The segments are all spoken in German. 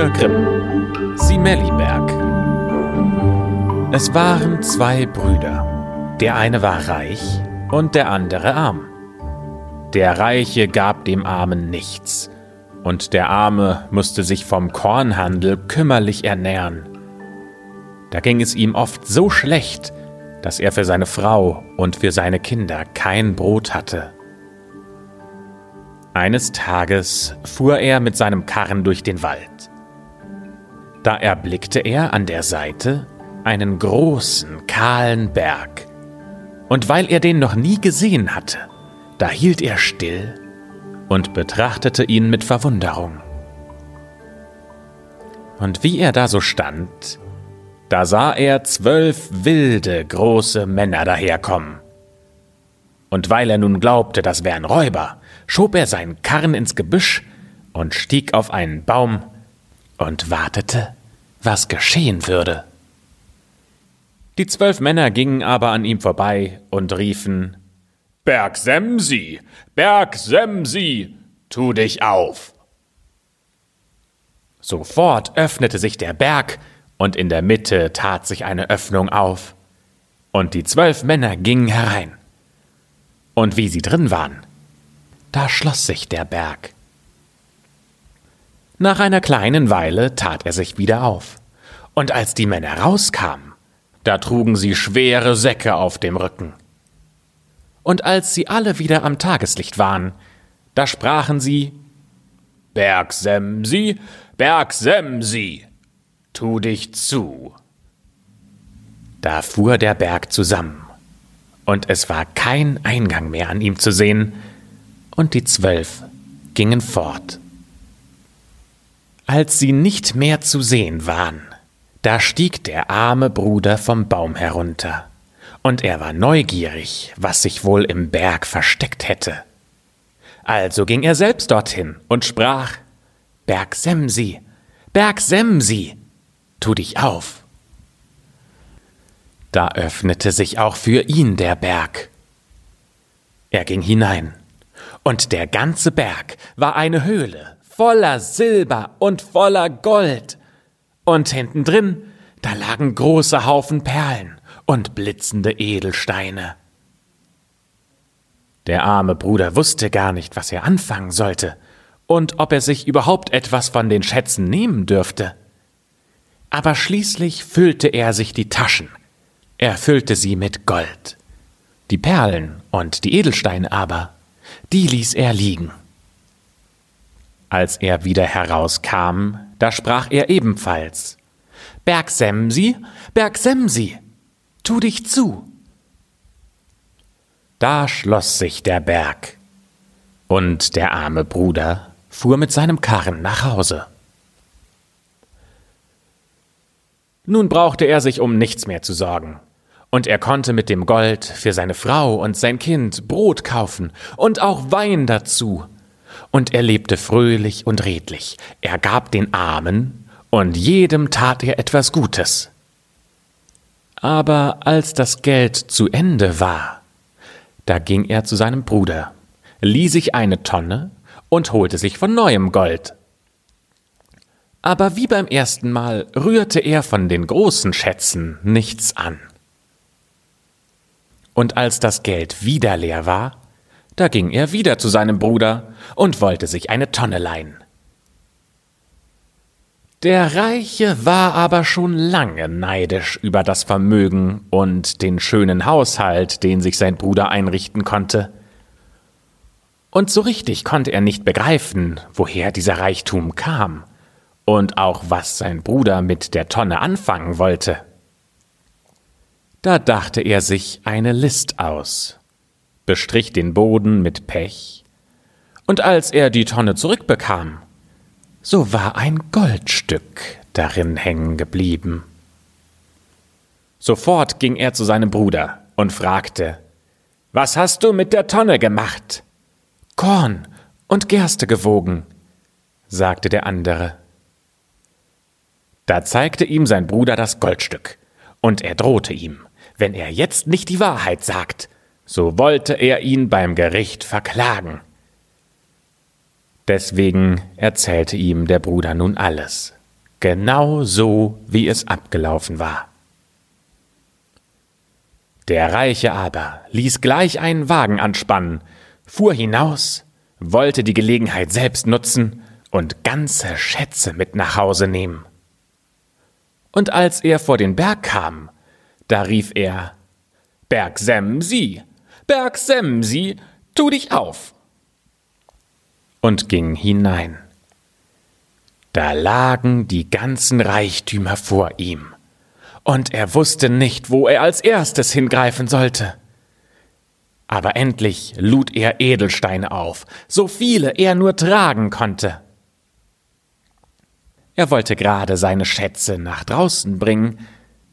Gebrüder Grimm Simelliberg Es waren zwei Brüder. Der eine war reich und der andere arm. Der Reiche gab dem Armen nichts, und der Arme musste sich vom Kornhandel kümmerlich ernähren. Da ging es ihm oft so schlecht, dass er für seine Frau und für seine Kinder kein Brot hatte. Eines Tages fuhr er mit seinem Karren durch den Wald. Da erblickte er an der Seite einen großen, kahlen Berg. Und weil er den noch nie gesehen hatte, da hielt er still und betrachtete ihn mit Verwunderung. Und wie er da so stand, da sah er zwölf wilde, große Männer daherkommen. Und weil er nun glaubte, das wären Räuber, schob er seinen Karren ins Gebüsch und stieg auf einen Baum und wartete, was geschehen würde. Die zwölf Männer gingen aber an ihm vorbei und riefen Berg Semsi, Berg Semsi, tu dich auf. Sofort öffnete sich der Berg, und in der Mitte tat sich eine Öffnung auf, und die zwölf Männer gingen herein. Und wie sie drin waren, da schloss sich der Berg. Nach einer kleinen Weile tat er sich wieder auf, und als die Männer rauskamen, da trugen sie schwere Säcke auf dem Rücken. Und als sie alle wieder am Tageslicht waren, da sprachen sie Berg Semsi, Berg Semsi, tu dich zu. Da fuhr der Berg zusammen, und es war kein Eingang mehr an ihm zu sehen, und die zwölf gingen fort. Als sie nicht mehr zu sehen waren, da stieg der arme Bruder vom Baum herunter, und er war neugierig, was sich wohl im Berg versteckt hätte. Also ging er selbst dorthin und sprach Berg Semsi, Berg Semsi, tu dich auf. Da öffnete sich auch für ihn der Berg. Er ging hinein und der ganze Berg war eine Höhle voller Silber und voller Gold. Und hinten drin, da lagen große Haufen Perlen und blitzende Edelsteine. Der arme Bruder wusste gar nicht, was er anfangen sollte und ob er sich überhaupt etwas von den Schätzen nehmen dürfte. Aber schließlich füllte er sich die Taschen. Er füllte sie mit Gold. Die Perlen und die Edelsteine aber, die ließ er liegen. Als er wieder herauskam, da sprach er ebenfalls Bergsemsi, Bergsemsi, tu dich zu. Da schloss sich der Berg, und der arme Bruder fuhr mit seinem Karren nach Hause. Nun brauchte er sich um nichts mehr zu sorgen und er konnte mit dem Gold für seine Frau und sein Kind Brot kaufen und auch Wein dazu. Und er lebte fröhlich und redlich, er gab den Armen, und jedem tat er etwas Gutes. Aber als das Geld zu Ende war, da ging er zu seinem Bruder, lieh sich eine Tonne und holte sich von neuem Gold. Aber wie beim ersten Mal rührte er von den großen Schätzen nichts an. Und als das Geld wieder leer war, da ging er wieder zu seinem Bruder und wollte sich eine Tonne leihen. Der Reiche war aber schon lange neidisch über das Vermögen und den schönen Haushalt, den sich sein Bruder einrichten konnte. Und so richtig konnte er nicht begreifen, woher dieser Reichtum kam und auch was sein Bruder mit der Tonne anfangen wollte. Da dachte er sich eine List aus, bestrich den Boden mit Pech, und als er die Tonne zurückbekam, so war ein Goldstück darin hängen geblieben. Sofort ging er zu seinem Bruder und fragte, Was hast du mit der Tonne gemacht? Korn und Gerste gewogen, sagte der andere. Da zeigte ihm sein Bruder das Goldstück, und er drohte ihm, wenn er jetzt nicht die Wahrheit sagt, so wollte er ihn beim Gericht verklagen. Deswegen erzählte ihm der Bruder nun alles. genau so, wie es abgelaufen war. Der Reiche aber ließ gleich einen Wagen anspannen, fuhr hinaus, wollte die Gelegenheit selbst nutzen und ganze Schätze mit nach Hause nehmen. Und als er vor den Berg kam, da rief er Berg Semsi, Berg Semsi, tu dich auf. Und ging hinein. Da lagen die ganzen Reichtümer vor ihm, und er wusste nicht, wo er als erstes hingreifen sollte. Aber endlich lud er Edelsteine auf, so viele er nur tragen konnte. Er wollte gerade seine Schätze nach draußen bringen,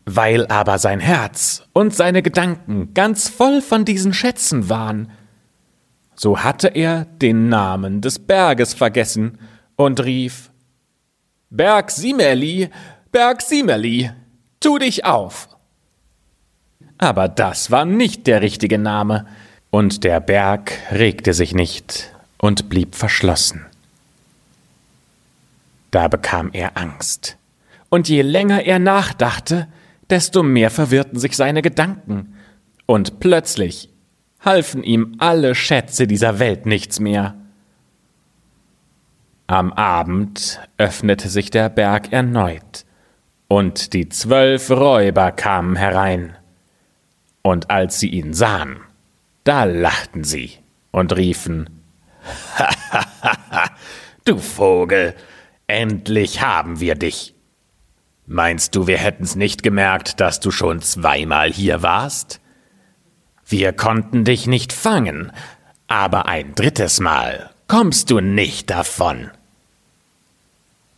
weil aber sein Herz und seine Gedanken ganz voll von diesen Schätzen waren. So hatte er den Namen des Berges vergessen und rief Berg Simerli, Berg Simerli, tu dich auf. Aber das war nicht der richtige Name, und der Berg regte sich nicht und blieb verschlossen. Da bekam er Angst. Und je länger er nachdachte, desto mehr verwirrten sich seine Gedanken. Und plötzlich halfen ihm alle Schätze dieser Welt nichts mehr. Am Abend öffnete sich der Berg erneut, und die zwölf Räuber kamen herein. Und als sie ihn sahen, da lachten sie und riefen Du Vogel, Endlich haben wir dich. Meinst du, wir hätten's nicht gemerkt, dass du schon zweimal hier warst? Wir konnten dich nicht fangen, aber ein drittes Mal kommst du nicht davon.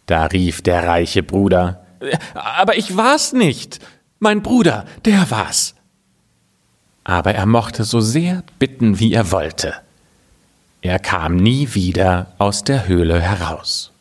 Da rief der reiche Bruder, aber ich war's nicht. Mein Bruder, der war's. Aber er mochte so sehr bitten, wie er wollte. Er kam nie wieder aus der Höhle heraus.